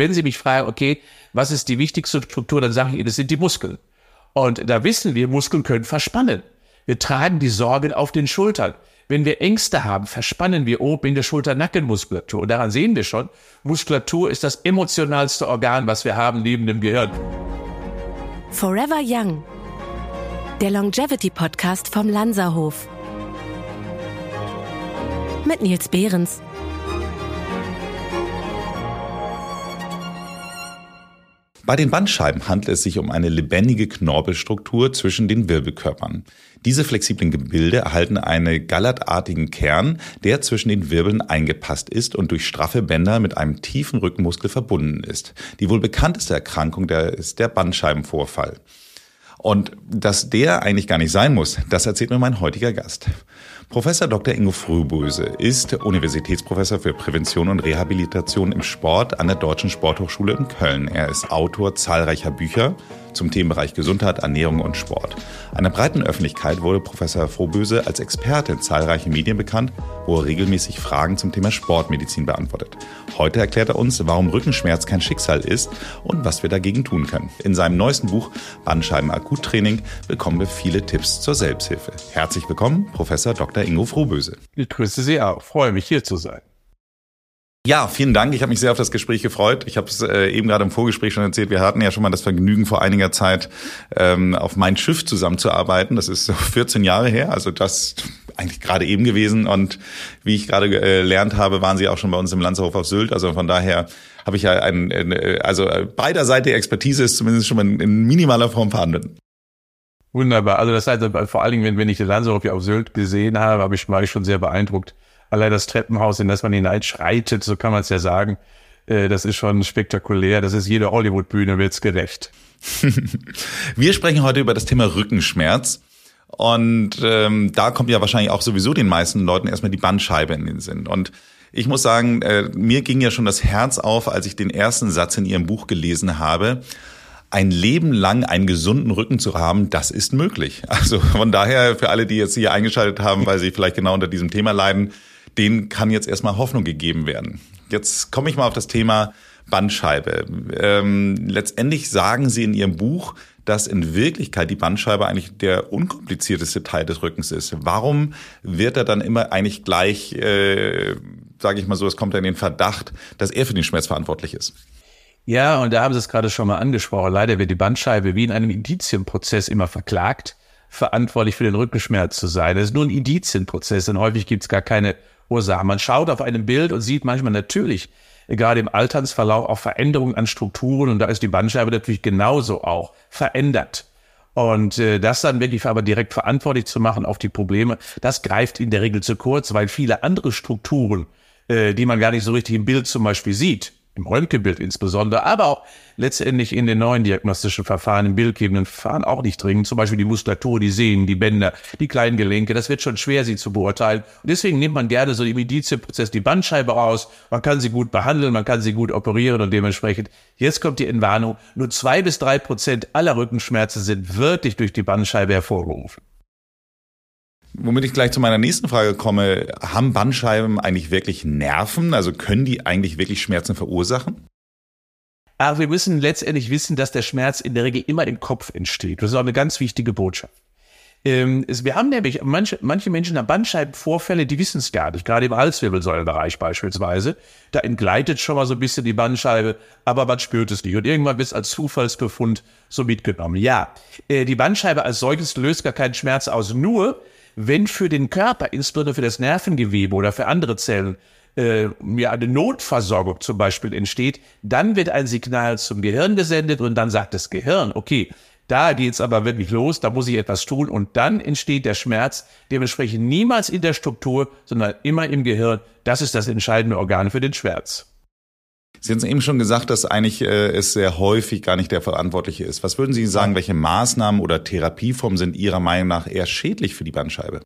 Wenn Sie mich fragen, okay, was ist die wichtigste Struktur, dann sage ich Ihnen, das sind die Muskeln. Und da wissen wir, Muskeln können verspannen. Wir tragen die Sorgen auf den Schultern. Wenn wir Ängste haben, verspannen wir oben in der Schulter-Nackenmuskulatur. Und daran sehen wir schon, Muskulatur ist das emotionalste Organ, was wir haben neben dem Gehirn. Forever Young. Der Longevity Podcast vom Lanzerhof. Mit Nils Behrens. Bei den Bandscheiben handelt es sich um eine lebendige Knorpelstruktur zwischen den Wirbelkörpern. Diese flexiblen Gebilde erhalten einen gallertartigen Kern, der zwischen den Wirbeln eingepasst ist und durch straffe Bänder mit einem tiefen Rückenmuskel verbunden ist. Die wohl bekannteste Erkrankung der ist der Bandscheibenvorfall. Und dass der eigentlich gar nicht sein muss, das erzählt mir mein heutiger Gast. Professor Dr. Ingo Frühböse ist Universitätsprofessor für Prävention und Rehabilitation im Sport an der Deutschen Sporthochschule in Köln. Er ist Autor zahlreicher Bücher zum Themenbereich Gesundheit, Ernährung und Sport. Einer breiten Öffentlichkeit wurde Professor Frohböse als Experte in zahlreichen Medien bekannt, wo er regelmäßig Fragen zum Thema Sportmedizin beantwortet. Heute erklärt er uns, warum Rückenschmerz kein Schicksal ist und was wir dagegen tun können. In seinem neuesten Buch Bandscheiben Akuttraining bekommen wir viele Tipps zur Selbsthilfe. Herzlich willkommen, Professor Dr. Ingo Frohböse. Ich grüße Sie auch. Freue mich, hier zu sein. Ja, vielen Dank. Ich habe mich sehr auf das Gespräch gefreut. Ich habe es äh, eben gerade im Vorgespräch schon erzählt. Wir hatten ja schon mal das Vergnügen, vor einiger Zeit ähm, auf mein Schiff zusammenzuarbeiten. Das ist so 14 Jahre her, also das eigentlich gerade eben gewesen. Und wie ich gerade äh, gelernt habe, waren Sie auch schon bei uns im Lanzerhof auf Sylt. Also von daher habe ich ja ein, ein also beiderseitige Expertise ist zumindest schon mal in minimaler Form vorhanden. Wunderbar. Also das heißt, vor allen Dingen, wenn, wenn ich den Lanzerhof auf Sylt gesehen habe, habe ich, war ich schon sehr beeindruckt allein das Treppenhaus, in das man hineinschreitet, so kann man es ja sagen, äh, das ist schon spektakulär. Das ist jede Hollywood-Bühne wird's gerecht. Wir sprechen heute über das Thema Rückenschmerz. Und ähm, da kommt ja wahrscheinlich auch sowieso den meisten Leuten erstmal die Bandscheibe in den Sinn. Und ich muss sagen, äh, mir ging ja schon das Herz auf, als ich den ersten Satz in Ihrem Buch gelesen habe. Ein Leben lang einen gesunden Rücken zu haben, das ist möglich. Also von daher für alle, die jetzt hier eingeschaltet haben, weil sie vielleicht genau unter diesem Thema leiden, denen kann jetzt erstmal Hoffnung gegeben werden. Jetzt komme ich mal auf das Thema Bandscheibe. Ähm, letztendlich sagen Sie in Ihrem Buch, dass in Wirklichkeit die Bandscheibe eigentlich der unkomplizierteste Teil des Rückens ist. Warum wird er dann immer eigentlich gleich, äh, sage ich mal so, es kommt in den Verdacht, dass er für den Schmerz verantwortlich ist? Ja, und da haben Sie es gerade schon mal angesprochen. Leider wird die Bandscheibe wie in einem Indizienprozess immer verklagt, verantwortlich für den Rückenschmerz zu sein. Das ist nur ein Indizienprozess, denn häufig gibt es gar keine Ursachen. Man schaut auf einem Bild und sieht manchmal natürlich, gerade im Alternsverlauf, auch Veränderungen an Strukturen und da ist die Bandscheibe natürlich genauso auch verändert. Und äh, das dann wirklich aber direkt verantwortlich zu machen auf die Probleme, das greift in der Regel zu kurz, weil viele andere Strukturen, äh, die man gar nicht so richtig im Bild zum Beispiel sieht, im Röntgenbild insbesondere, aber auch letztendlich in den neuen diagnostischen Verfahren, im bildgebenden Verfahren auch nicht dringend. Zum Beispiel die Muskulatur, die Sehnen, die Bänder, die kleinen Gelenke. Das wird schon schwer, sie zu beurteilen. Und deswegen nimmt man gerne so im Indizienprozess die Bandscheibe raus. Man kann sie gut behandeln, man kann sie gut operieren und dementsprechend, jetzt kommt die Entwarnung, nur zwei bis drei Prozent aller Rückenschmerzen sind wirklich durch die Bandscheibe hervorgerufen. Womit ich gleich zu meiner nächsten Frage komme, haben Bandscheiben eigentlich wirklich Nerven? Also können die eigentlich wirklich Schmerzen verursachen? Aber wir müssen letztendlich wissen, dass der Schmerz in der Regel immer im Kopf entsteht. Das ist auch eine ganz wichtige Botschaft. Ähm, wir haben nämlich, manche, manche Menschen haben Bandscheibenvorfälle, die wissen es gar nicht, gerade im Halswirbelsäulenbereich beispielsweise. Da entgleitet schon mal so ein bisschen die Bandscheibe, aber man spürt es nicht. Und irgendwann wird es als Zufallsbefund so mitgenommen. Ja, äh, die Bandscheibe als solches löst gar keinen Schmerz aus. Nur, wenn für den Körper, insbesondere für das Nervengewebe oder für andere Zellen, äh, ja, eine Notversorgung zum Beispiel entsteht, dann wird ein Signal zum Gehirn gesendet und dann sagt das Gehirn, okay, da geht's aber wirklich los, da muss ich etwas tun und dann entsteht der Schmerz dementsprechend niemals in der Struktur, sondern immer im Gehirn. Das ist das entscheidende Organ für den Schmerz. Sie haben eben schon gesagt, dass eigentlich äh, es sehr häufig gar nicht der Verantwortliche ist. Was würden Sie sagen, welche Maßnahmen oder Therapieformen sind Ihrer Meinung nach eher schädlich für die Bandscheibe?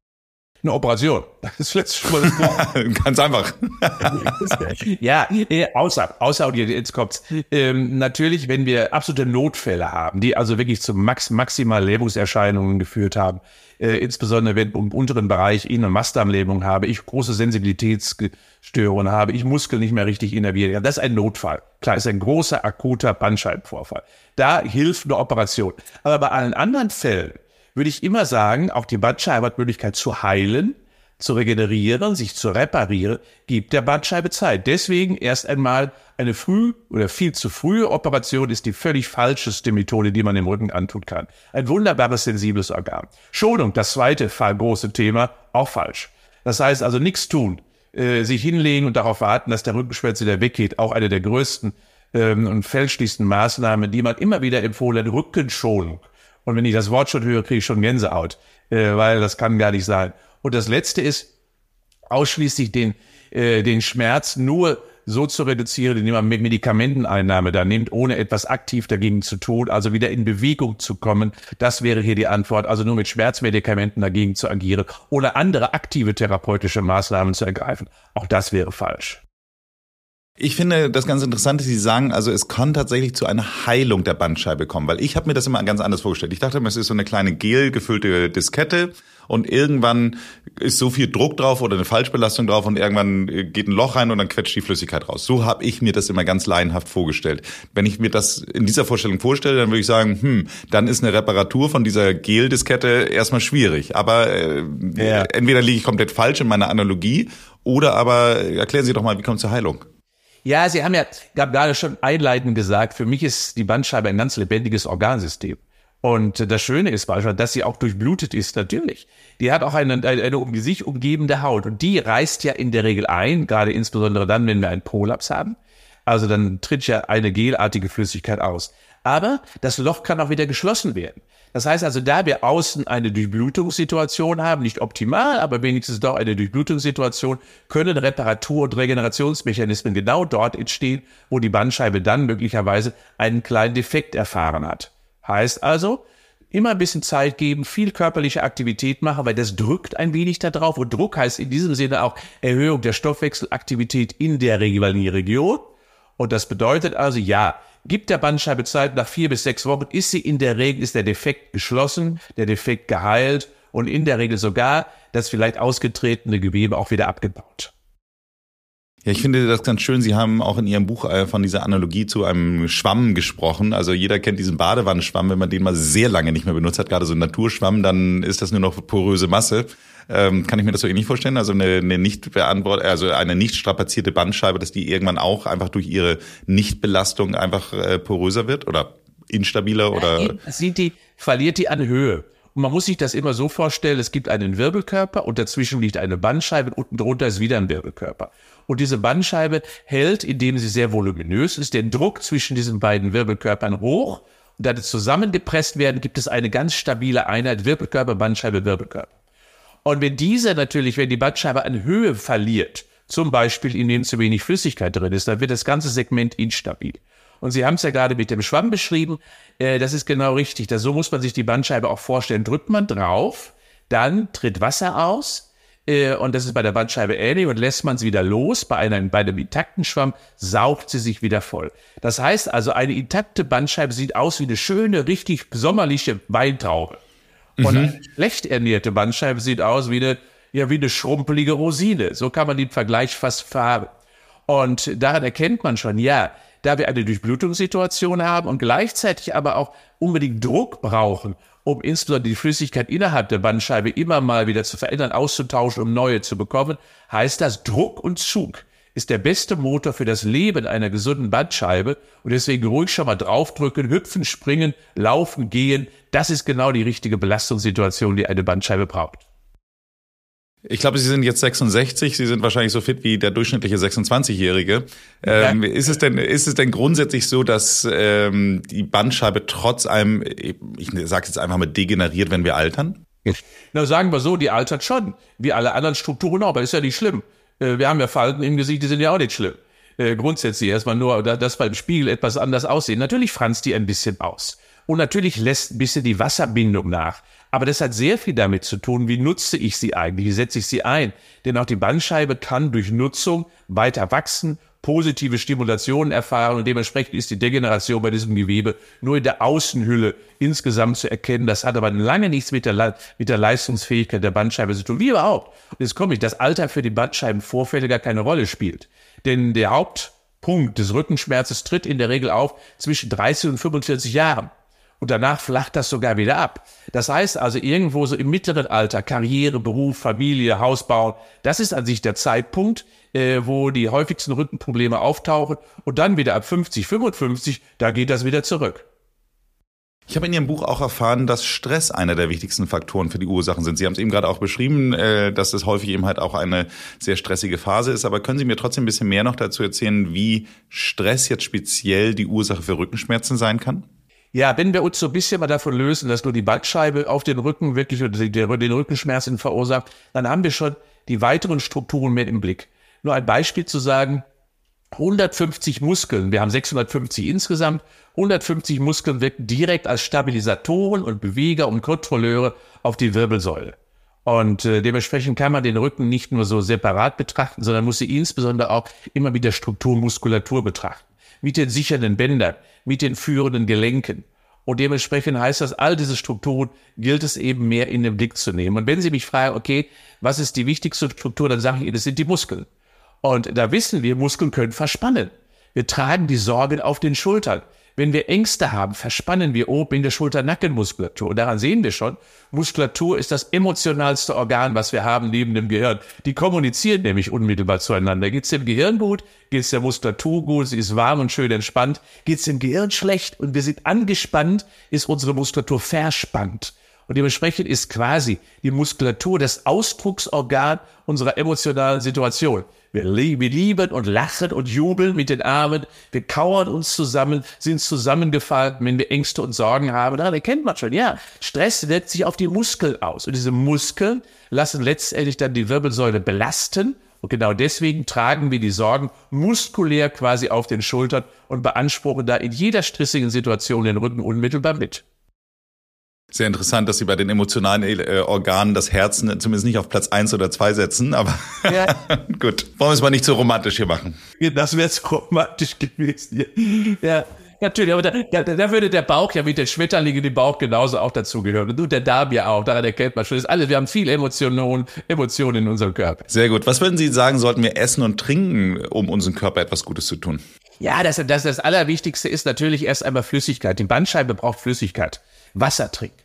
Eine Operation. Das ist letztes Mal das Ganz einfach. ja, äh, außer, außer, jetzt kommt's. Ähm, natürlich, wenn wir absolute Notfälle haben, die also wirklich zu max, maximal Lähmungserscheinungen geführt haben, äh, insbesondere wenn im unteren Bereich Innen- und Mastdarmlähmung habe, ich große Sensibilitätsstörungen habe, ich Muskel nicht mehr richtig innervieren. Das ist ein Notfall. Klar, ist ein großer akuter Bandscheibenvorfall. Da hilft eine Operation. Aber bei allen anderen Fällen würde ich immer sagen, auch die Bandscheibe hat Möglichkeit zu heilen, zu regenerieren, sich zu reparieren, gibt der Bandscheibe Zeit. Deswegen erst einmal eine früh oder viel zu frühe Operation ist die völlig falscheste Methode, die man dem Rücken antun kann. Ein wunderbares, sensibles Organ. Schonung, das zweite große Thema, auch falsch. Das heißt also nichts tun, äh, sich hinlegen und darauf warten, dass der Rückenschmerz wieder weggeht. Auch eine der größten ähm, und fälschlichsten Maßnahmen, die man immer wieder empfohlen, Rückenschonung. Und wenn ich das Wort schon höre, kriege ich schon Gänsehaut, äh, weil das kann gar nicht sein. Und das Letzte ist, ausschließlich den, äh, den Schmerz nur so zu reduzieren, indem man mit Medikamenteneinnahme da nimmt, ohne etwas aktiv dagegen zu tun, also wieder in Bewegung zu kommen. Das wäre hier die Antwort. Also nur mit Schmerzmedikamenten dagegen zu agieren oder andere aktive therapeutische Maßnahmen zu ergreifen. Auch das wäre falsch. Ich finde das ganz interessant, dass Sie sagen, also es kann tatsächlich zu einer Heilung der Bandscheibe kommen, weil ich habe mir das immer ganz anders vorgestellt. Ich dachte, es ist so eine kleine gel gefüllte Diskette und irgendwann ist so viel Druck drauf oder eine Falschbelastung drauf und irgendwann geht ein Loch rein und dann quetscht die Flüssigkeit raus. So habe ich mir das immer ganz laienhaft vorgestellt. Wenn ich mir das in dieser Vorstellung vorstelle, dann würde ich sagen, hm, dann ist eine Reparatur von dieser Gel-Diskette erstmal schwierig. Aber äh, ja. entweder liege ich komplett falsch in meiner Analogie oder aber erklären Sie doch mal, wie kommt es zur Heilung? Ja, Sie haben ja gerade schon einleitend gesagt, für mich ist die Bandscheibe ein ganz lebendiges Organsystem. Und das Schöne ist beispielsweise, dass sie auch durchblutet ist, natürlich. Die hat auch eine, eine, eine um sich umgebende Haut. Und die reißt ja in der Regel ein, gerade insbesondere dann, wenn wir einen Prolaps haben. Also dann tritt ja eine gelartige Flüssigkeit aus. Aber das Loch kann auch wieder geschlossen werden. Das heißt also, da wir außen eine Durchblutungssituation haben, nicht optimal, aber wenigstens doch eine Durchblutungssituation, können Reparatur- und Regenerationsmechanismen genau dort entstehen, wo die Bandscheibe dann möglicherweise einen kleinen Defekt erfahren hat. Heißt also, immer ein bisschen Zeit geben, viel körperliche Aktivität machen, weil das drückt ein wenig da drauf. Und Druck heißt in diesem Sinne auch Erhöhung der Stoffwechselaktivität in der Region. Und das bedeutet also, ja, Gibt der Bandscheibe Zeit, nach vier bis sechs Wochen ist sie in der Regel, ist der Defekt geschlossen, der Defekt geheilt und in der Regel sogar das vielleicht ausgetretene Gewebe auch wieder abgebaut. Ja, ich finde das ganz schön. Sie haben auch in Ihrem Buch äh, von dieser Analogie zu einem Schwamm gesprochen. Also jeder kennt diesen Badewannenschwamm, wenn man den mal sehr lange nicht mehr benutzt hat, gerade so ein Naturschwamm, dann ist das nur noch poröse Masse. Ähm, kann ich mir das so ähnlich vorstellen? Also eine, eine nicht beantwort, also eine nicht strapazierte Bandscheibe, dass die irgendwann auch einfach durch ihre Nichtbelastung einfach äh, poröser wird oder instabiler oder? Ja, sieht die, verliert die an Höhe. Man muss sich das immer so vorstellen, es gibt einen Wirbelkörper und dazwischen liegt eine Bandscheibe und unten drunter ist wieder ein Wirbelkörper. Und diese Bandscheibe hält, indem sie sehr voluminös ist, den Druck zwischen diesen beiden Wirbelkörpern hoch. Und da sie zusammengepresst werden, gibt es eine ganz stabile Einheit Wirbelkörper, Bandscheibe, Wirbelkörper. Und wenn diese natürlich, wenn die Bandscheibe an Höhe verliert, zum Beispiel indem zu wenig Flüssigkeit drin ist, dann wird das ganze Segment instabil. Und Sie haben es ja gerade mit dem Schwamm beschrieben. Äh, das ist genau richtig. Das, so muss man sich die Bandscheibe auch vorstellen. Drückt man drauf, dann tritt Wasser aus. Äh, und das ist bei der Bandscheibe ähnlich und lässt man sie wieder los. Bei einem, bei einem intakten Schwamm saugt sie sich wieder voll. Das heißt also, eine intakte Bandscheibe sieht aus wie eine schöne, richtig sommerliche Weintraube. Und mhm. eine schlecht ernährte Bandscheibe sieht aus wie eine, ja, wie eine schrumpelige Rosine. So kann man den Vergleich fast fahren. Und daran erkennt man schon, ja, da wir eine Durchblutungssituation haben und gleichzeitig aber auch unbedingt Druck brauchen, um insbesondere die Flüssigkeit innerhalb der Bandscheibe immer mal wieder zu verändern, auszutauschen, um neue zu bekommen, heißt das Druck und Zug ist der beste Motor für das Leben einer gesunden Bandscheibe und deswegen ruhig schon mal draufdrücken, hüpfen, springen, laufen, gehen. Das ist genau die richtige Belastungssituation, die eine Bandscheibe braucht. Ich glaube, Sie sind jetzt 66. Sie sind wahrscheinlich so fit wie der durchschnittliche 26-Jährige. Ähm, ja. Ist es denn, ist es denn grundsätzlich so, dass ähm, die Bandscheibe trotz einem, ich sage jetzt einfach mal, degeneriert, wenn wir altern? Na, sagen wir so, die altert schon, wie alle anderen Strukturen auch, aber ist ja nicht schlimm. Äh, wir haben ja Falten im Gesicht, die sind ja auch nicht schlimm. Äh, grundsätzlich erstmal nur, dass beim Spiegel etwas anders aussehen. Natürlich franzt die ein bisschen aus. Und natürlich lässt ein bisschen die Wasserbindung nach. Aber das hat sehr viel damit zu tun, wie nutze ich sie eigentlich, wie setze ich sie ein. Denn auch die Bandscheibe kann durch Nutzung weiter wachsen, positive Stimulation erfahren und dementsprechend ist die Degeneration bei diesem Gewebe nur in der Außenhülle insgesamt zu erkennen. Das hat aber lange nichts mit der, mit der Leistungsfähigkeit der Bandscheibe zu tun, wie überhaupt. Und jetzt komme ich, das Alter für die Bandscheibenvorfälle gar keine Rolle spielt. Denn der Hauptpunkt des Rückenschmerzes tritt in der Regel auf zwischen 30 und 45 Jahren. Und danach flacht das sogar wieder ab. Das heißt also irgendwo so im mittleren Alter, Karriere, Beruf, Familie, Haus bauen, das ist an sich der Zeitpunkt, äh, wo die häufigsten Rückenprobleme auftauchen. Und dann wieder ab 50, 55, da geht das wieder zurück. Ich habe in Ihrem Buch auch erfahren, dass Stress einer der wichtigsten Faktoren für die Ursachen sind. Sie haben es eben gerade auch beschrieben, äh, dass es häufig eben halt auch eine sehr stressige Phase ist. Aber können Sie mir trotzdem ein bisschen mehr noch dazu erzählen, wie Stress jetzt speziell die Ursache für Rückenschmerzen sein kann? Ja, wenn wir uns so ein bisschen mal davon lösen, dass nur die Bandscheibe auf den Rücken wirklich den Rückenschmerzen verursacht, dann haben wir schon die weiteren Strukturen mehr im Blick. Nur ein Beispiel zu sagen, 150 Muskeln, wir haben 650 insgesamt, 150 Muskeln wirken direkt als Stabilisatoren und Beweger und Kontrolleure auf die Wirbelsäule. Und äh, dementsprechend kann man den Rücken nicht nur so separat betrachten, sondern muss sie insbesondere auch immer mit der Struktur Muskulatur betrachten. Mit den sichernden Bändern, mit den führenden Gelenken. Und dementsprechend heißt das, all diese Strukturen gilt es eben mehr in den Blick zu nehmen. Und wenn Sie mich fragen, okay, was ist die wichtigste Struktur, dann sage ich Ihnen, das sind die Muskeln. Und da wissen wir, Muskeln können verspannen. Wir tragen die Sorgen auf den Schultern. Wenn wir Ängste haben, verspannen wir oben in der Schulter-Nackenmuskulatur. Und daran sehen wir schon, Muskulatur ist das emotionalste Organ, was wir haben neben dem Gehirn. Die kommunizieren nämlich unmittelbar zueinander. Geht's dem Gehirn gut? Geht's der Muskulatur gut? Sie ist warm und schön entspannt. Geht's dem Gehirn schlecht und wir sind angespannt, ist unsere Muskulatur verspannt. Und dementsprechend ist quasi die Muskulatur das Ausdrucksorgan unserer emotionalen Situation. Wir, lieben und lachen und jubeln mit den Armen. Wir kauern uns zusammen, sind zusammengefallen, wenn wir Ängste und Sorgen haben. Daran erkennt man schon, ja, Stress wirkt sich auf die Muskeln aus. Und diese Muskeln lassen letztendlich dann die Wirbelsäule belasten. Und genau deswegen tragen wir die Sorgen muskulär quasi auf den Schultern und beanspruchen da in jeder stressigen Situation den Rücken unmittelbar mit. Sehr interessant, dass Sie bei den emotionalen äh, Organen das Herzen zumindest nicht auf Platz eins oder zwei setzen, aber ja. gut. Wollen wir es mal nicht so romantisch hier machen. Das wäre zu romantisch gewesen. Ja, natürlich, aber da, da, da, würde der Bauch ja mit den Schmetterlingen im Bauch genauso auch dazugehören. Und der Darm ja auch, daran erkennt man schon. Das ist alles, wir haben viel Emotionen, Emotionen in unserem Körper. Sehr gut. Was würden Sie sagen, sollten wir essen und trinken, um unserem Körper etwas Gutes zu tun? Ja, das, das, das Allerwichtigste ist natürlich erst einmal Flüssigkeit. Die Bandscheibe braucht Flüssigkeit. Wasser trinken.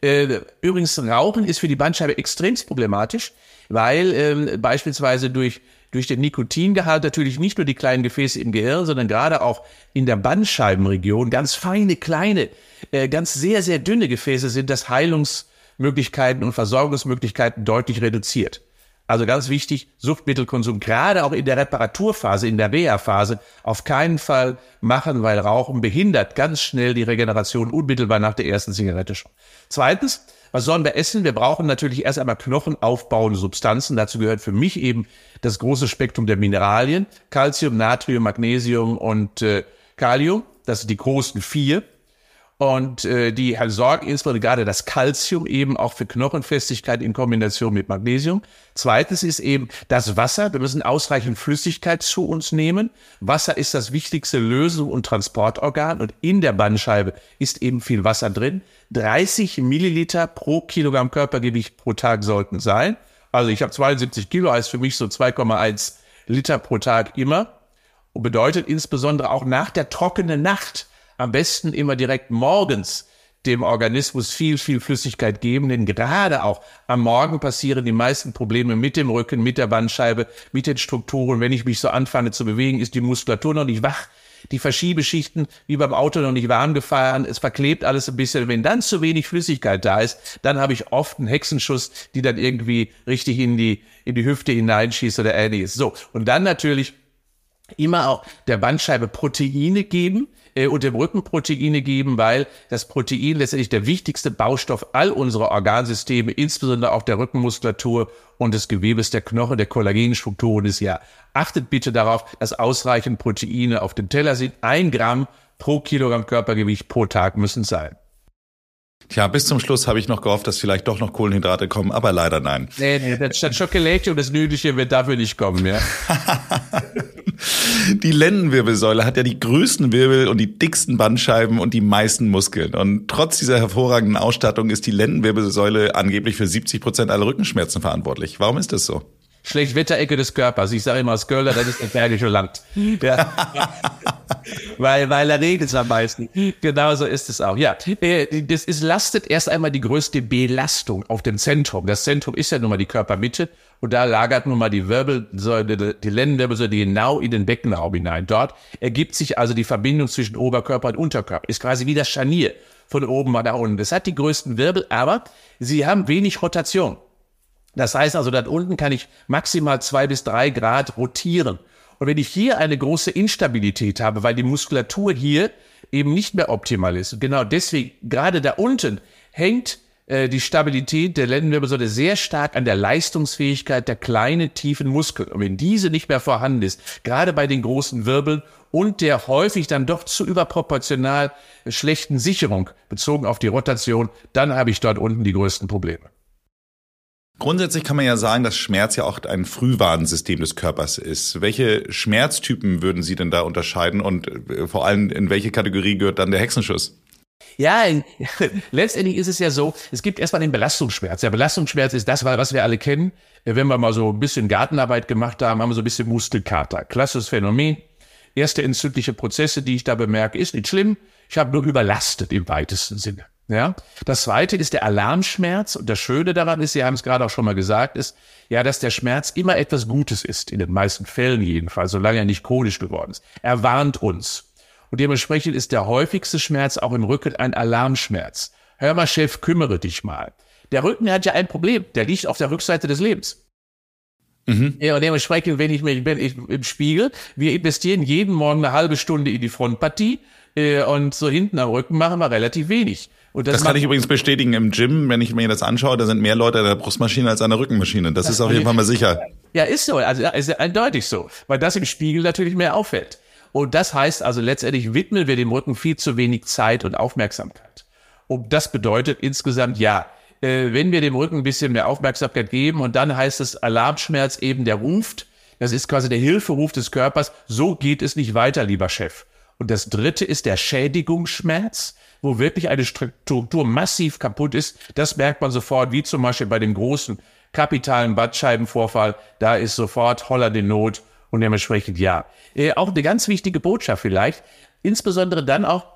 Äh, übrigens, Rauchen ist für die Bandscheibe extremst problematisch, weil ähm, beispielsweise durch durch den Nikotingehalt natürlich nicht nur die kleinen Gefäße im Gehirn, sondern gerade auch in der Bandscheibenregion ganz feine, kleine, äh, ganz sehr, sehr dünne Gefäße sind, dass Heilungsmöglichkeiten und Versorgungsmöglichkeiten deutlich reduziert. Also ganz wichtig, Suchtmittelkonsum gerade auch in der Reparaturphase, in der Reha-Phase auf keinen Fall machen, weil Rauchen behindert ganz schnell die Regeneration unmittelbar nach der ersten Zigarette schon. Zweitens, was sollen wir essen? Wir brauchen natürlich erst einmal knochenaufbauende Substanzen. Dazu gehört für mich eben das große Spektrum der Mineralien. Calcium, Natrium, Magnesium und äh, Kalium. Das sind die großen vier. Und äh, die sorgen insbesondere gerade das Calcium eben auch für Knochenfestigkeit in Kombination mit Magnesium. Zweitens ist eben das Wasser. Wir müssen ausreichend Flüssigkeit zu uns nehmen. Wasser ist das wichtigste Lösung- und Transportorgan und in der Bandscheibe ist eben viel Wasser drin. 30 Milliliter pro Kilogramm Körpergewicht pro Tag sollten sein. Also ich habe 72 Kilo, heißt für mich so 2,1 Liter pro Tag immer. Und bedeutet insbesondere auch nach der trockenen Nacht am besten immer direkt morgens dem Organismus viel, viel Flüssigkeit geben, denn gerade auch am Morgen passieren die meisten Probleme mit dem Rücken, mit der Bandscheibe, mit den Strukturen. Wenn ich mich so anfange zu bewegen, ist die Muskulatur noch nicht wach, die Verschiebeschichten wie beim Auto noch nicht warm gefahren, es verklebt alles ein bisschen. Wenn dann zu wenig Flüssigkeit da ist, dann habe ich oft einen Hexenschuss, die dann irgendwie richtig in die, in die Hüfte hineinschießt oder ähnliches. So. Und dann natürlich immer auch der Bandscheibe Proteine geben, äh, und dem Rücken Proteine geben, weil das Protein letztendlich der wichtigste Baustoff all unserer Organsysteme, insbesondere auch der Rückenmuskulatur und des Gewebes der Knochen, der Kollagenstrukturen ist ja. Achtet bitte darauf, dass ausreichend Proteine auf dem Teller sind. Ein Gramm pro Kilogramm Körpergewicht pro Tag müssen sein. Tja, bis zum Schluss habe ich noch gehofft, dass vielleicht doch noch Kohlenhydrate kommen, aber leider nein. Nee, nee, das, das Schokolade und das Nüdelchen wird dafür nicht kommen, ja. die Lendenwirbelsäule hat ja die größten Wirbel und die dicksten Bandscheiben und die meisten Muskeln. Und trotz dieser hervorragenden Ausstattung ist die Lendenwirbelsäule angeblich für 70 Prozent aller Rückenschmerzen verantwortlich. Warum ist das so? Schlechtwetterecke des Körpers. Ich sage immer als Kölner, das ist das Bergische Land. Ja. weil, weil da regnet es am meisten. Genauso ist es auch. Ja, äh, das ist, lastet erst einmal die größte Belastung auf dem Zentrum. Das Zentrum ist ja nun mal die Körpermitte und da lagert nun mal die Wirbelsäule, die Lendenwirbelsäule genau in den Beckenraum hinein. Dort ergibt sich also die Verbindung zwischen Oberkörper und Unterkörper. Ist quasi wie das Scharnier von oben nach unten. Das hat die größten Wirbel, aber sie haben wenig Rotation. Das heißt also, dort unten kann ich maximal zwei bis drei Grad rotieren. Und wenn ich hier eine große Instabilität habe, weil die Muskulatur hier eben nicht mehr optimal ist, genau deswegen, gerade da unten hängt äh, die Stabilität der Lendenwirbelsäule sehr stark an der Leistungsfähigkeit der kleinen, tiefen Muskeln. Und wenn diese nicht mehr vorhanden ist, gerade bei den großen Wirbeln und der häufig dann doch zu überproportional schlechten Sicherung bezogen auf die Rotation, dann habe ich dort unten die größten Probleme. Grundsätzlich kann man ja sagen, dass Schmerz ja auch ein Frühwarnsystem des Körpers ist. Welche Schmerztypen würden Sie denn da unterscheiden und äh, vor allem in welche Kategorie gehört dann der Hexenschuss? Ja, letztendlich ist es ja so, es gibt erstmal den Belastungsschmerz. Der Belastungsschmerz ist das, was wir alle kennen. Wenn wir mal so ein bisschen Gartenarbeit gemacht haben, haben wir so ein bisschen Muskelkater. Klassisches Phänomen. Erste entzündliche Prozesse, die ich da bemerke, ist nicht schlimm. Ich habe nur überlastet im weitesten Sinne. Ja. Das zweite ist der Alarmschmerz. Und das Schöne daran ist, Sie haben es gerade auch schon mal gesagt, ist, ja, dass der Schmerz immer etwas Gutes ist. In den meisten Fällen jedenfalls, solange er nicht chronisch geworden ist. Er warnt uns. Und dementsprechend ist der häufigste Schmerz auch im Rücken ein Alarmschmerz. Hör mal, Chef, kümmere dich mal. Der Rücken hat ja ein Problem. Der liegt auf der Rückseite des Lebens. Mhm. Ja, und dementsprechend, wenn ich mich bin ich im Spiegel, wir investieren jeden Morgen eine halbe Stunde in die Frontpartie äh, und so hinten am Rücken machen wir relativ wenig. Und das, das kann ich übrigens bestätigen im Gym, wenn ich mir das anschaue, da sind mehr Leute an der Brustmaschine als an der Rückenmaschine. Das, das ist auf jeden Fall mal sicher. Ja, ist so. Also ist eindeutig so, weil das im Spiegel natürlich mehr auffällt. Und das heißt also letztendlich widmen wir dem Rücken viel zu wenig Zeit und Aufmerksamkeit. Und das bedeutet insgesamt ja, äh, wenn wir dem Rücken ein bisschen mehr Aufmerksamkeit geben und dann heißt es Alarmschmerz eben, der ruft, das ist quasi der Hilferuf des Körpers, so geht es nicht weiter, lieber Chef. Und das dritte ist der Schädigungsschmerz wo wirklich eine Struktur massiv kaputt ist. Das merkt man sofort, wie zum Beispiel bei dem großen kapitalen Bandscheibenvorfall. Da ist sofort Holler den Not und dementsprechend ja. Äh, auch eine ganz wichtige Botschaft vielleicht, insbesondere dann auch,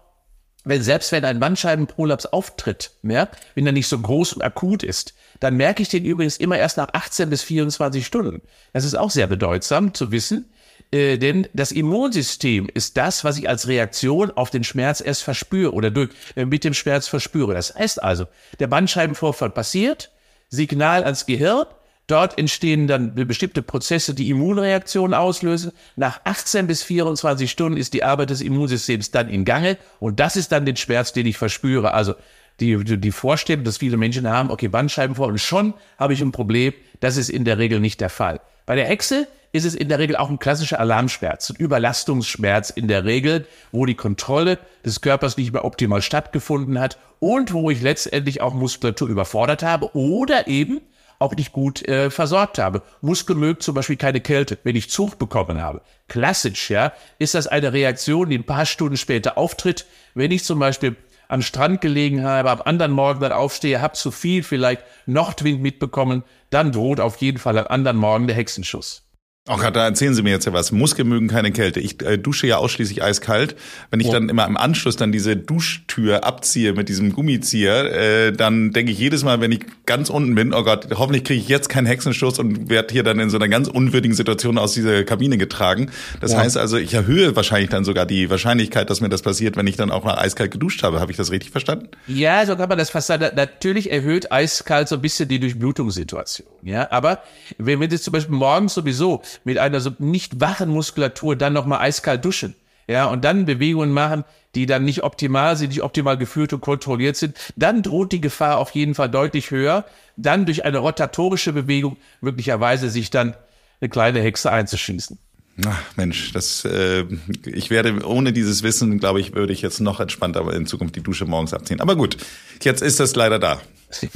wenn selbst wenn ein Bandscheibenprolaps auftritt, ja, wenn er nicht so groß und akut ist, dann merke ich den übrigens immer erst nach 18 bis 24 Stunden. Das ist auch sehr bedeutsam zu wissen, äh, denn das Immunsystem ist das, was ich als Reaktion auf den Schmerz erst verspüre oder durch, äh, mit dem Schmerz verspüre. Das heißt also, der Bandscheibenvorfall passiert, Signal ans Gehirn, Dort entstehen dann bestimmte Prozesse, die Immunreaktionen auslösen. Nach 18 bis 24 Stunden ist die Arbeit des Immunsystems dann in Gange und das ist dann den Schmerz, den ich verspüre. Also die, die Vorstellung, dass viele Menschen haben, okay, Bandscheibenvorfall, und schon habe ich ein Problem. Das ist in der Regel nicht der Fall. Bei der Hexe ist es in der Regel auch ein klassischer Alarmschmerz, ein Überlastungsschmerz in der Regel, wo die Kontrolle des Körpers nicht mehr optimal stattgefunden hat und wo ich letztendlich auch Muskulatur überfordert habe oder eben auch nicht gut äh, versorgt habe. Muskel mögt zum Beispiel keine Kälte, wenn ich Zug bekommen habe. Klassisch, ja, ist das eine Reaktion, die ein paar Stunden später auftritt, wenn ich zum Beispiel am Strand gelegen habe, am anderen Morgen dann aufstehe, habe zu viel vielleicht Nordwind mitbekommen, dann droht auf jeden Fall am anderen Morgen der Hexenschuss. Auch da erzählen Sie mir jetzt ja was. Muskeln mögen keine Kälte. Ich äh, dusche ja ausschließlich eiskalt. Wenn ich ja. dann immer im Anschluss dann diese Duschtür abziehe mit diesem Gummizieher, äh, dann denke ich jedes Mal, wenn ich ganz unten bin, oh Gott, hoffentlich kriege ich jetzt keinen Hexenschuss und werde hier dann in so einer ganz unwürdigen Situation aus dieser Kabine getragen. Das ja. heißt also, ich erhöhe wahrscheinlich dann sogar die Wahrscheinlichkeit, dass mir das passiert, wenn ich dann auch mal eiskalt geduscht habe. Habe ich das richtig verstanden? Ja, so kann man das fast sagen. Natürlich erhöht eiskalt so ein bisschen die Durchblutungssituation. Ja, aber wenn wir jetzt zum Beispiel morgens sowieso mit einer so nicht wachen Muskulatur dann nochmal eiskalt duschen. Ja, und dann Bewegungen machen, die dann nicht optimal sind, nicht optimal geführt und kontrolliert sind, dann droht die Gefahr auf jeden Fall deutlich höher, dann durch eine rotatorische Bewegung möglicherweise sich dann eine kleine Hexe einzuschießen. Ach, Mensch, das, äh, ich werde ohne dieses Wissen, glaube ich, würde ich jetzt noch entspannter in Zukunft die Dusche morgens abziehen. Aber gut, jetzt ist das leider da.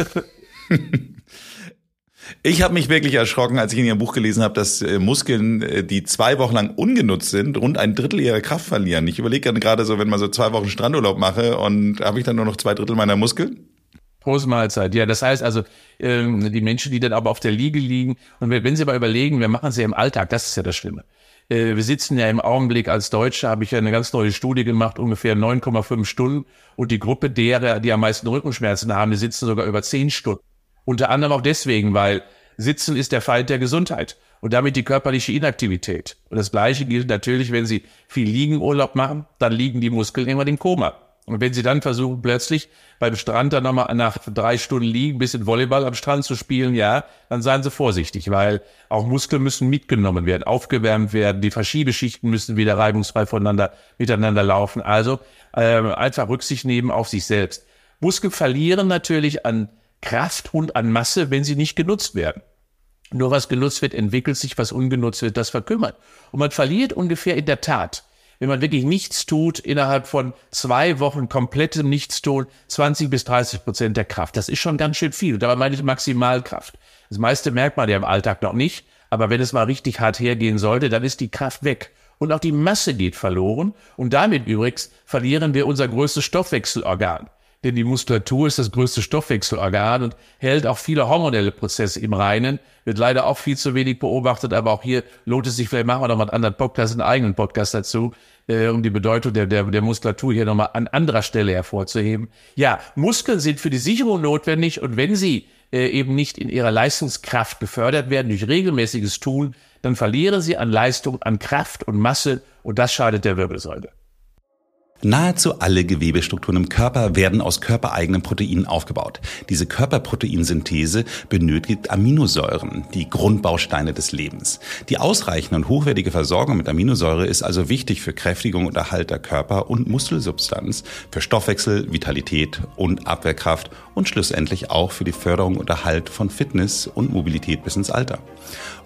Ich habe mich wirklich erschrocken, als ich in Ihrem Buch gelesen habe, dass äh, Muskeln, äh, die zwei Wochen lang ungenutzt sind, rund ein Drittel ihrer Kraft verlieren. Ich überlege gerade so, wenn man so zwei Wochen Strandurlaub mache und habe ich dann nur noch zwei Drittel meiner Muskeln? Prost Mahlzeit. Ja, das heißt also, ähm, die Menschen, die dann aber auf der Liege liegen, und wenn Sie mal überlegen, wir machen sie ja im Alltag, das ist ja das Schlimme. Äh, wir sitzen ja im Augenblick als Deutsche, habe ich ja eine ganz neue Studie gemacht, ungefähr 9,5 Stunden. Und die Gruppe derer, die am meisten Rückenschmerzen haben, die sitzen sogar über 10 Stunden. Unter anderem auch deswegen, weil Sitzen ist der Feind der Gesundheit und damit die körperliche Inaktivität. Und das Gleiche gilt natürlich, wenn Sie viel Liegenurlaub machen, dann liegen die Muskeln irgendwann im Koma. Und wenn Sie dann versuchen, plötzlich beim Strand dann nochmal nach drei Stunden liegen, bisschen Volleyball am Strand zu spielen, ja, dann seien Sie vorsichtig, weil auch Muskeln müssen mitgenommen werden, aufgewärmt werden, die Verschiebeschichten müssen wieder reibungsfrei voneinander, miteinander laufen. Also äh, einfach Rücksicht nehmen auf sich selbst. Muskeln verlieren natürlich an Kraft und an Masse, wenn sie nicht genutzt werden. Nur was genutzt wird, entwickelt sich, was ungenutzt wird, das verkümmert. Und man verliert ungefähr in der Tat, wenn man wirklich nichts tut, innerhalb von zwei Wochen komplettem Nichtstun, 20 bis 30 Prozent der Kraft. Das ist schon ganz schön viel. Dabei meine ich Maximalkraft. Das meiste merkt man ja im Alltag noch nicht. Aber wenn es mal richtig hart hergehen sollte, dann ist die Kraft weg. Und auch die Masse geht verloren. Und damit übrigens verlieren wir unser größtes Stoffwechselorgan denn die Muskulatur ist das größte Stoffwechselorgan und hält auch viele hormonelle Prozesse im Reinen. Wird leider auch viel zu wenig beobachtet, aber auch hier lohnt es sich, vielleicht machen wir noch mal einen anderen Podcast, einen eigenen Podcast dazu, äh, um die Bedeutung der, der, der Muskulatur hier nochmal an anderer Stelle hervorzuheben. Ja, Muskeln sind für die Sicherung notwendig und wenn sie äh, eben nicht in ihrer Leistungskraft gefördert werden durch regelmäßiges Tun, dann verlieren sie an Leistung, an Kraft und Masse und das schadet der Wirbelsäule. Nahezu alle Gewebestrukturen im Körper werden aus körpereigenen Proteinen aufgebaut. Diese Körperproteinsynthese benötigt Aminosäuren, die Grundbausteine des Lebens. Die ausreichende und hochwertige Versorgung mit Aminosäure ist also wichtig für Kräftigung und Erhalt der Körper- und Muskelsubstanz, für Stoffwechsel, Vitalität und Abwehrkraft und schlussendlich auch für die Förderung und Erhalt von Fitness und Mobilität bis ins Alter.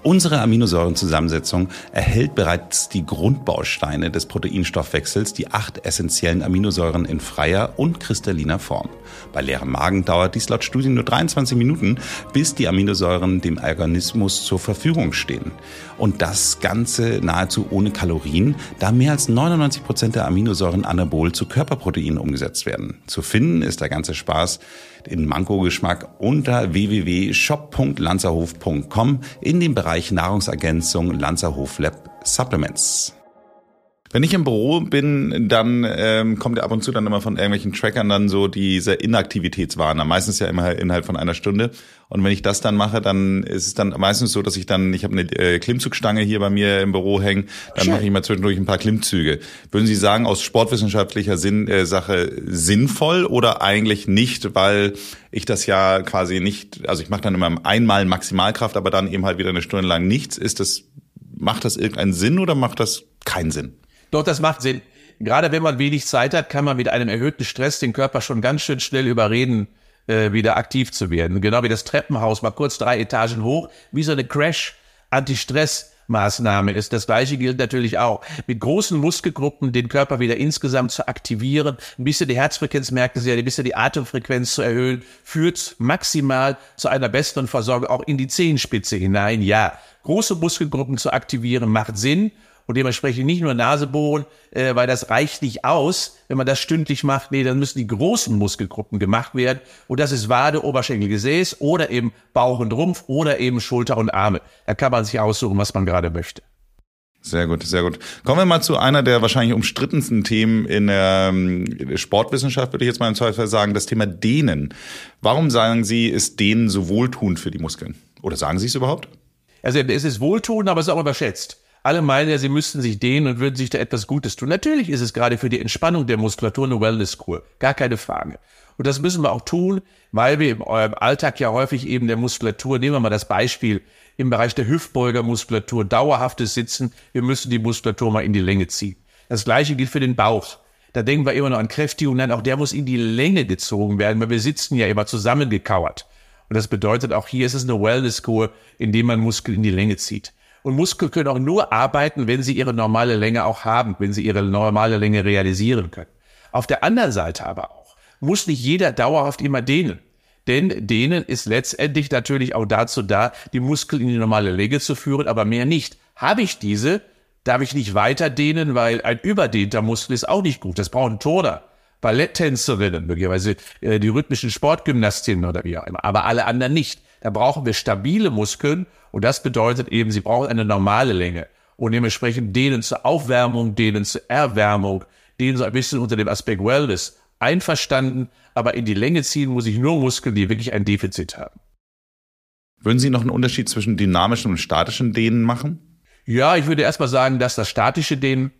Unsere Aminosäurenzusammensetzung erhält bereits die Grundbausteine des Proteinstoffwechsels, die acht essentiellen Aminosäuren in freier und kristalliner Form. Bei leerem Magen dauert dies laut Studien nur 23 Minuten, bis die Aminosäuren dem Organismus zur Verfügung stehen. Und das Ganze nahezu ohne Kalorien, da mehr als 99 Prozent der Aminosäuren anabol zu Körperproteinen umgesetzt werden. Zu finden ist der ganze Spaß in Manko-Geschmack unter www.shop.lanzerhof.com in dem Bereich Nahrungsergänzung Lanzerhof Lab Supplements. Wenn ich im Büro bin, dann ähm, kommt ja ab und zu dann immer von irgendwelchen Trackern dann so diese Inaktivitätswarner, meistens ja immer innerhalb von einer Stunde. Und wenn ich das dann mache, dann ist es dann meistens so, dass ich dann, ich habe eine äh, Klimmzugstange hier bei mir im Büro hängen, dann mache ich mal zwischendurch ein paar Klimmzüge. Würden Sie sagen, aus sportwissenschaftlicher Sinn, äh, Sache sinnvoll oder eigentlich nicht, weil ich das ja quasi nicht, also ich mache dann immer einmal Maximalkraft, aber dann eben halt wieder eine Stunde lang nichts. Ist das, macht das irgendeinen Sinn oder macht das keinen Sinn? Doch, das macht Sinn. Gerade wenn man wenig Zeit hat, kann man mit einem erhöhten Stress den Körper schon ganz schön schnell überreden, äh, wieder aktiv zu werden. Genau wie das Treppenhaus, mal kurz drei Etagen hoch, wie so eine Crash-Anti-Stress- Maßnahme ist. Das gleiche gilt natürlich auch. Mit großen Muskelgruppen den Körper wieder insgesamt zu aktivieren, ein bisschen die Herzfrequenz, merken Sie ja, ein bisschen die Atemfrequenz zu erhöhen, führt maximal zu einer besseren Versorgung auch in die Zehenspitze hinein. Ja, große Muskelgruppen zu aktivieren macht Sinn und dementsprechend nicht nur Nase bohren, äh, weil das reicht nicht aus, wenn man das stündlich macht. Nee, dann müssen die großen Muskelgruppen gemacht werden. Und das ist Wade, Oberschenkel, Gesäß oder eben Bauch und Rumpf oder eben Schulter und Arme. Da kann man sich aussuchen, was man gerade möchte. Sehr gut, sehr gut. Kommen wir mal zu einer der wahrscheinlich umstrittensten Themen in der ähm, Sportwissenschaft, würde ich jetzt mal im Zweifel sagen, das Thema Dehnen. Warum sagen Sie, ist Dehnen so wohltuend für die Muskeln? Oder sagen Sie es überhaupt? Also es ist wohltuend, aber es ist auch überschätzt. Alle meinen ja, sie müssten sich dehnen und würden sich da etwas Gutes tun. Natürlich ist es gerade für die Entspannung der Muskulatur eine Wellness-Kur. Gar keine Frage. Und das müssen wir auch tun, weil wir im Alltag ja häufig eben der Muskulatur, nehmen wir mal das Beispiel, im Bereich der Hüftbeugermuskulatur dauerhaftes Sitzen, wir müssen die Muskulatur mal in die Länge ziehen. Das gleiche gilt für den Bauch. Da denken wir immer noch an Kräftigung, nein, auch der muss in die Länge gezogen werden, weil wir sitzen ja immer zusammengekauert. Und das bedeutet, auch hier ist es eine Wellness-Kur, indem man Muskel in die Länge zieht. Und Muskeln können auch nur arbeiten, wenn sie ihre normale Länge auch haben, wenn sie ihre normale Länge realisieren können. Auf der anderen Seite aber auch muss nicht jeder dauerhaft immer dehnen. Denn dehnen ist letztendlich natürlich auch dazu da, die Muskeln in die normale Länge zu führen, aber mehr nicht. Habe ich diese, darf ich nicht weiter dehnen, weil ein überdehnter Muskel ist auch nicht gut. Das braucht ein Turner. Balletttänzerinnen, möglicherweise äh, die rhythmischen Sportgymnastinnen oder wie auch immer, aber alle anderen nicht. Da brauchen wir stabile Muskeln und das bedeutet eben, sie brauchen eine normale Länge und dementsprechend denen zur Aufwärmung, denen zur Erwärmung, denen so ein bisschen unter dem Aspekt Wellness einverstanden, aber in die Länge ziehen muss ich nur Muskeln, die wirklich ein Defizit haben. Würden Sie noch einen Unterschied zwischen dynamischen und statischen Dehnen machen? Ja, ich würde erstmal sagen, dass das statische Dehnen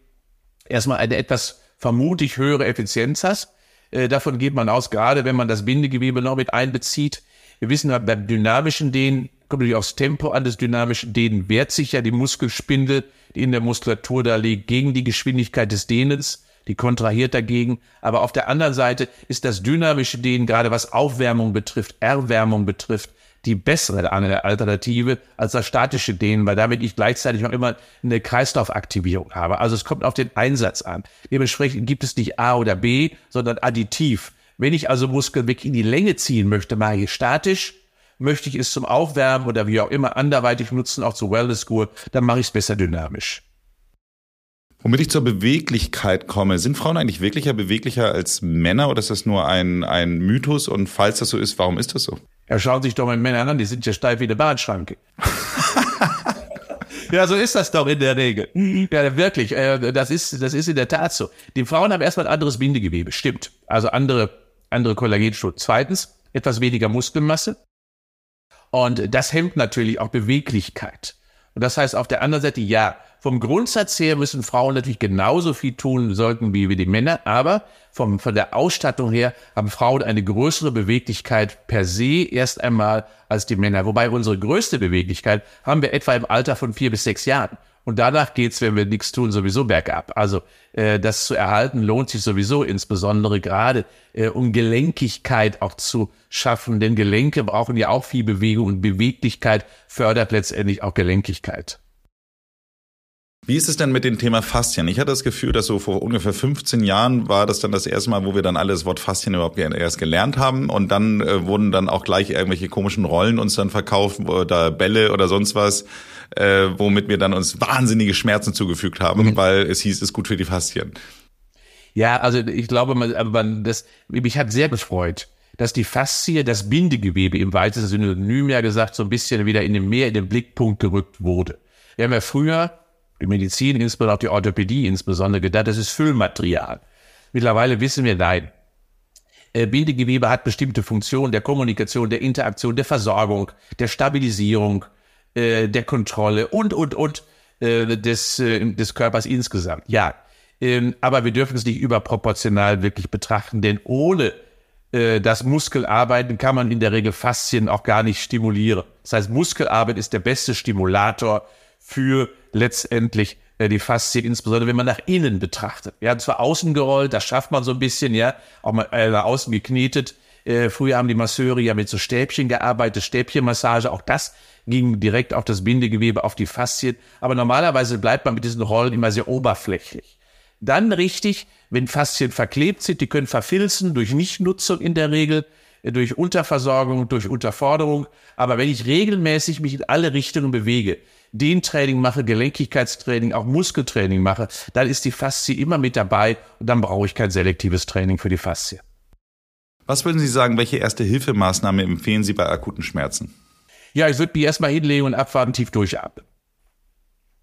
erstmal eine etwas vermutlich höhere Effizienz hast. Äh, davon geht man aus, gerade wenn man das Bindegewebe noch mit einbezieht. Wir wissen ja, beim dynamischen Dehnen kommt natürlich aufs Tempo an des dynamischen Dehnen, wehrt sich ja die Muskelspindel, die in der Muskulatur da liegt, gegen die Geschwindigkeit des Dehnens, die kontrahiert dagegen. Aber auf der anderen Seite ist das dynamische Dehnen, gerade was Aufwärmung betrifft, Erwärmung betrifft, die bessere Alternative als das statische Dehnen, weil damit ich gleichzeitig auch immer eine Kreislaufaktivierung habe. Also es kommt auf den Einsatz an. Dementsprechend gibt es nicht A oder B, sondern additiv. Wenn ich also Muskeln wirklich in die Länge ziehen möchte, mache ich statisch. Möchte ich es zum Aufwärmen oder wie auch immer anderweitig nutzen, auch zur Wellness-Kur, dann mache ich es besser dynamisch. Womit ich zur Beweglichkeit komme, sind Frauen eigentlich wirklicher beweglicher als Männer oder ist das nur ein, ein Mythos? Und falls das so ist, warum ist das so? Ja, schauen Sie sich doch mal Männer an, die sind ja steif wie eine Bahnschranke. ja, so ist das doch in der Regel. Ja, wirklich, äh, das ist, das ist in der Tat so. Die Frauen haben erstmal ein anderes Bindegewebe, stimmt. Also andere, andere Kollagenstruktur. Zweitens, etwas weniger Muskelmasse. Und das hemmt natürlich auch Beweglichkeit. Und das heißt auf der anderen Seite, ja, vom Grundsatz her müssen Frauen natürlich genauso viel tun sollten wie, wie die Männer, aber vom, von der Ausstattung her haben Frauen eine größere Beweglichkeit per se erst einmal als die Männer. Wobei unsere größte Beweglichkeit haben wir etwa im Alter von vier bis sechs Jahren. Und danach geht's, wenn wir nichts tun, sowieso bergab. Also äh, das zu erhalten lohnt sich sowieso, insbesondere gerade äh, um Gelenkigkeit auch zu schaffen. Denn Gelenke brauchen ja auch viel Bewegung und Beweglichkeit fördert letztendlich auch Gelenkigkeit. Wie ist es denn mit dem Thema Faszien? Ich hatte das Gefühl, dass so vor ungefähr 15 Jahren war das dann das erste Mal, wo wir dann alle das Wort Faszien überhaupt erst gelernt haben und dann äh, wurden dann auch gleich irgendwelche komischen Rollen uns dann verkauft oder Bälle oder sonst was, äh, womit wir dann uns wahnsinnige Schmerzen zugefügt haben, mhm. weil es hieß, es ist gut für die Faszien. Ja, also ich glaube, man, man, das, mich hat sehr gefreut, dass die Faszie, das Bindegewebe im weitesten Synonym ja gesagt, so ein bisschen wieder in den mehr in den Blickpunkt gerückt wurde. Wir haben ja früher die Medizin, insbesondere auch die Orthopädie insbesondere gedacht, das ist Füllmaterial. Mittlerweile wissen wir, nein. Äh, Bindegewebe hat bestimmte Funktionen der Kommunikation, der Interaktion, der Versorgung, der Stabilisierung, äh, der Kontrolle und, und, und äh, des, des Körpers insgesamt. Ja, ähm, aber wir dürfen es nicht überproportional wirklich betrachten, denn ohne das Muskelarbeiten kann man in der Regel Faszien auch gar nicht stimulieren. Das heißt, Muskelarbeit ist der beste Stimulator für letztendlich äh, die Faszie, insbesondere wenn man nach innen betrachtet. Wir haben zwar außen gerollt, das schafft man so ein bisschen, ja, auch mal äh, nach außen geknetet. Äh, früher haben die Masseure ja mit so Stäbchen gearbeitet, Stäbchenmassage, auch das ging direkt auf das Bindegewebe, auf die Faszien. Aber normalerweise bleibt man mit diesen Rollen immer sehr oberflächlich. Dann richtig, wenn Faszien verklebt sind, die können verfilzen durch Nichtnutzung in der Regel, äh, durch Unterversorgung, durch Unterforderung. Aber wenn ich regelmäßig mich in alle Richtungen bewege, Dehntraining mache, Gelenkigkeitstraining, auch Muskeltraining mache, dann ist die Faszie immer mit dabei und dann brauche ich kein selektives Training für die Faszie. Was würden Sie sagen, welche erste Hilfemaßnahme empfehlen Sie bei akuten Schmerzen? Ja, ich würde mich erstmal hinlegen und abwarten, tief durchatmen.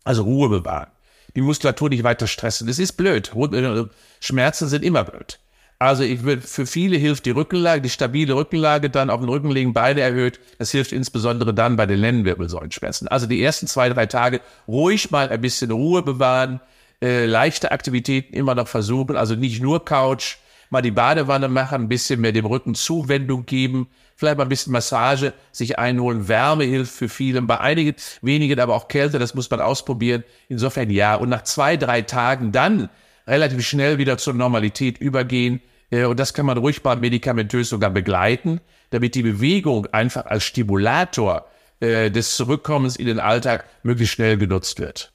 Also Ruhe bewahren. Die Muskulatur nicht weiter stressen. Das ist blöd. Äh, Schmerzen sind immer blöd. Also ich würde, für viele hilft die Rückenlage, die stabile Rückenlage dann auf den Rücken legen, beide erhöht. Das hilft insbesondere dann bei den Lendenwirbelsäulenschmerzen. Also die ersten zwei, drei Tage ruhig mal ein bisschen Ruhe bewahren, äh, leichte Aktivitäten immer noch versuchen, also nicht nur Couch, mal die Badewanne machen, ein bisschen mehr dem Rücken Zuwendung geben, vielleicht mal ein bisschen Massage sich einholen. Wärme hilft für viele, bei einigen wenigen aber auch Kälte, das muss man ausprobieren. Insofern ja. Und nach zwei, drei Tagen dann relativ schnell wieder zur Normalität übergehen äh, und das kann man ruhig mal medikamentös sogar begleiten, damit die Bewegung einfach als Stimulator äh, des Zurückkommens in den Alltag möglichst schnell genutzt wird.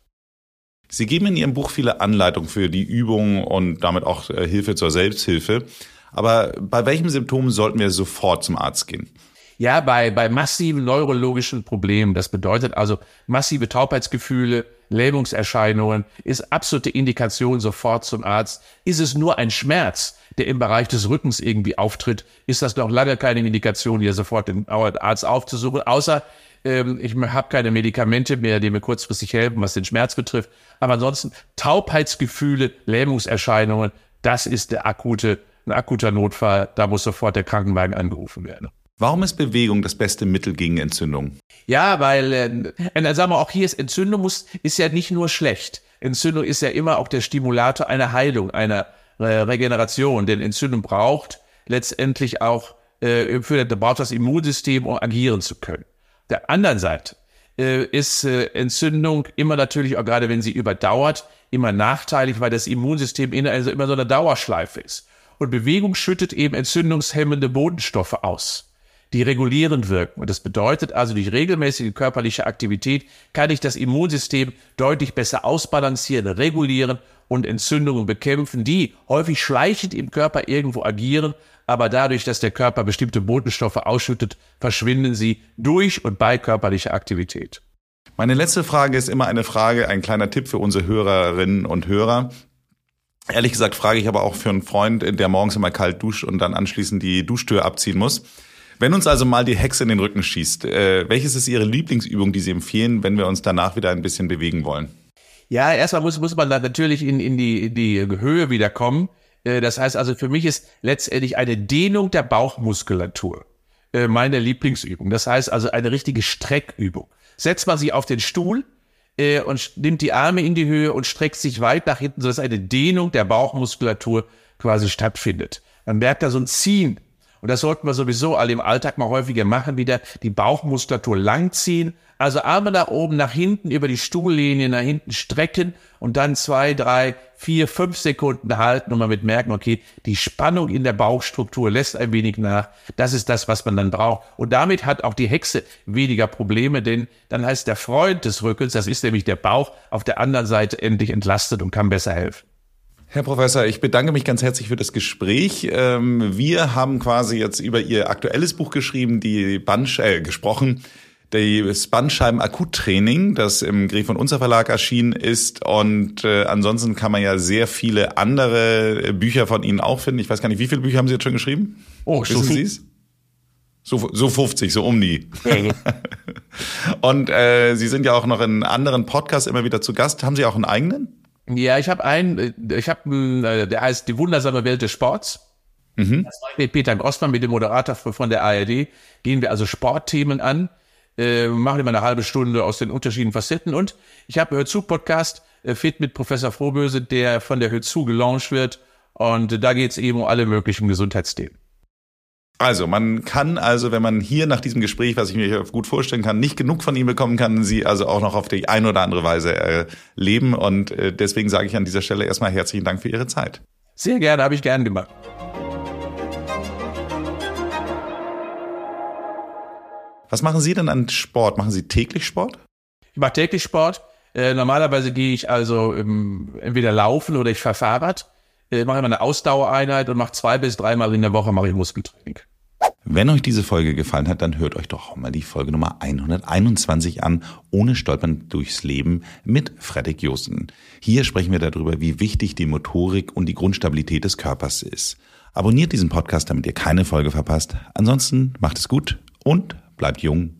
Sie geben in Ihrem Buch viele Anleitungen für die Übung und damit auch äh, Hilfe zur Selbsthilfe. Aber bei welchem Symptom sollten wir sofort zum Arzt gehen? Ja, bei, bei massiven neurologischen Problemen, das bedeutet also massive Taubheitsgefühle, Lähmungserscheinungen, ist absolute Indikation sofort zum Arzt. Ist es nur ein Schmerz, der im Bereich des Rückens irgendwie auftritt, ist das noch lange keine Indikation, hier sofort den Arzt aufzusuchen, außer ähm, ich habe keine Medikamente mehr, die mir kurzfristig helfen, was den Schmerz betrifft. Aber ansonsten Taubheitsgefühle, Lähmungserscheinungen, das ist der akute, ein akuter Notfall. Da muss sofort der Krankenwagen angerufen werden. Warum ist Bewegung das beste Mittel gegen Entzündung? Ja, weil, äh, äh, sagen wir auch hier ist Entzündung muss, ist ja nicht nur schlecht. Entzündung ist ja immer auch der Stimulator einer Heilung, einer äh, Regeneration. Denn Entzündung braucht letztendlich auch äh, für braucht das Immunsystem, um agieren zu können. Der anderen Seite äh, ist äh, Entzündung immer natürlich, auch gerade wenn sie überdauert, immer nachteilig, weil das Immunsystem in, also immer so eine Dauerschleife ist. Und Bewegung schüttet eben entzündungshemmende Bodenstoffe aus, die regulierend wirken. Und das bedeutet also, durch regelmäßige körperliche Aktivität kann ich das Immunsystem deutlich besser ausbalancieren, regulieren und Entzündungen bekämpfen, die häufig schleichend im Körper irgendwo agieren, aber dadurch, dass der Körper bestimmte Botenstoffe ausschüttet, verschwinden sie durch und bei körperlicher Aktivität. Meine letzte Frage ist immer eine Frage, ein kleiner Tipp für unsere Hörerinnen und Hörer. Ehrlich gesagt frage ich aber auch für einen Freund, der morgens immer kalt duscht und dann anschließend die Duschtür abziehen muss. Wenn uns also mal die Hexe in den Rücken schießt, äh, welches ist Ihre Lieblingsübung, die Sie empfehlen, wenn wir uns danach wieder ein bisschen bewegen wollen? Ja, erstmal muss, muss man natürlich in, in, die, in die Höhe wieder kommen. Äh, das heißt also, für mich ist letztendlich eine Dehnung der Bauchmuskulatur äh, meine Lieblingsübung. Das heißt also eine richtige Streckübung. Setzt man sich auf den Stuhl äh, und nimmt die Arme in die Höhe und streckt sich weit nach hinten, sodass eine Dehnung der Bauchmuskulatur quasi stattfindet. Man merkt da so ein Ziehen. Und das sollten wir sowieso alle im Alltag mal häufiger machen, wieder die Bauchmuskulatur langziehen also Arme nach oben, nach hinten, über die Stuhllinie nach hinten strecken und dann zwei, drei, vier, fünf Sekunden halten und man wird merken, okay, die Spannung in der Bauchstruktur lässt ein wenig nach. Das ist das, was man dann braucht. Und damit hat auch die Hexe weniger Probleme, denn dann heißt der Freund des Rückens, das ist nämlich der Bauch, auf der anderen Seite endlich entlastet und kann besser helfen. Herr Professor, ich bedanke mich ganz herzlich für das Gespräch. Ähm, wir haben quasi jetzt über Ihr aktuelles Buch geschrieben, die Bunch, äh, gesprochen, das Bandscheiben-Akuttraining, das im Griff und Unser Verlag erschienen ist. Und äh, ansonsten kann man ja sehr viele andere Bücher von Ihnen auch finden. Ich weiß gar nicht, wie viele Bücher haben Sie jetzt schon geschrieben? Oh, Wissen so Sie es? So, so 50, so um die. Und äh, Sie sind ja auch noch in anderen Podcasts immer wieder zu Gast. Haben Sie auch einen eigenen? Ja, ich habe einen, äh, ich habe, äh, der heißt Die wundersame Welt des Sports. Mhm. Mit Peter Grossmann, mit dem Moderator von der ARD, gehen wir also Sportthemen an äh, machen immer eine halbe Stunde aus den unterschiedlichen Facetten. Und ich habe Hör zu Podcast äh, fit mit Professor Frohböse, der von der Hör zu gelauncht wird. Und äh, da geht es eben um alle möglichen Gesundheitsthemen. Also, man kann also, wenn man hier nach diesem Gespräch, was ich mir gut vorstellen kann, nicht genug von ihm bekommen kann, sie also auch noch auf die eine oder andere Weise äh, leben. Und äh, deswegen sage ich an dieser Stelle erstmal herzlichen Dank für Ihre Zeit. Sehr gerne, habe ich gern gemacht. Was machen Sie denn an Sport? Machen Sie täglich Sport? Ich mache täglich Sport. Äh, normalerweise gehe ich also ähm, entweder laufen oder ich fahre Fahrrad. Äh, mache immer eine Ausdauereinheit und mache zwei bis dreimal in der Woche mache ich Muskeltraining. Wenn euch diese Folge gefallen hat, dann hört euch doch mal die Folge Nummer 121 an, ohne Stolpern durchs Leben mit Fredrik Josten. Hier sprechen wir darüber, wie wichtig die Motorik und die Grundstabilität des Körpers ist. Abonniert diesen Podcast, damit ihr keine Folge verpasst. Ansonsten macht es gut und bleibt jung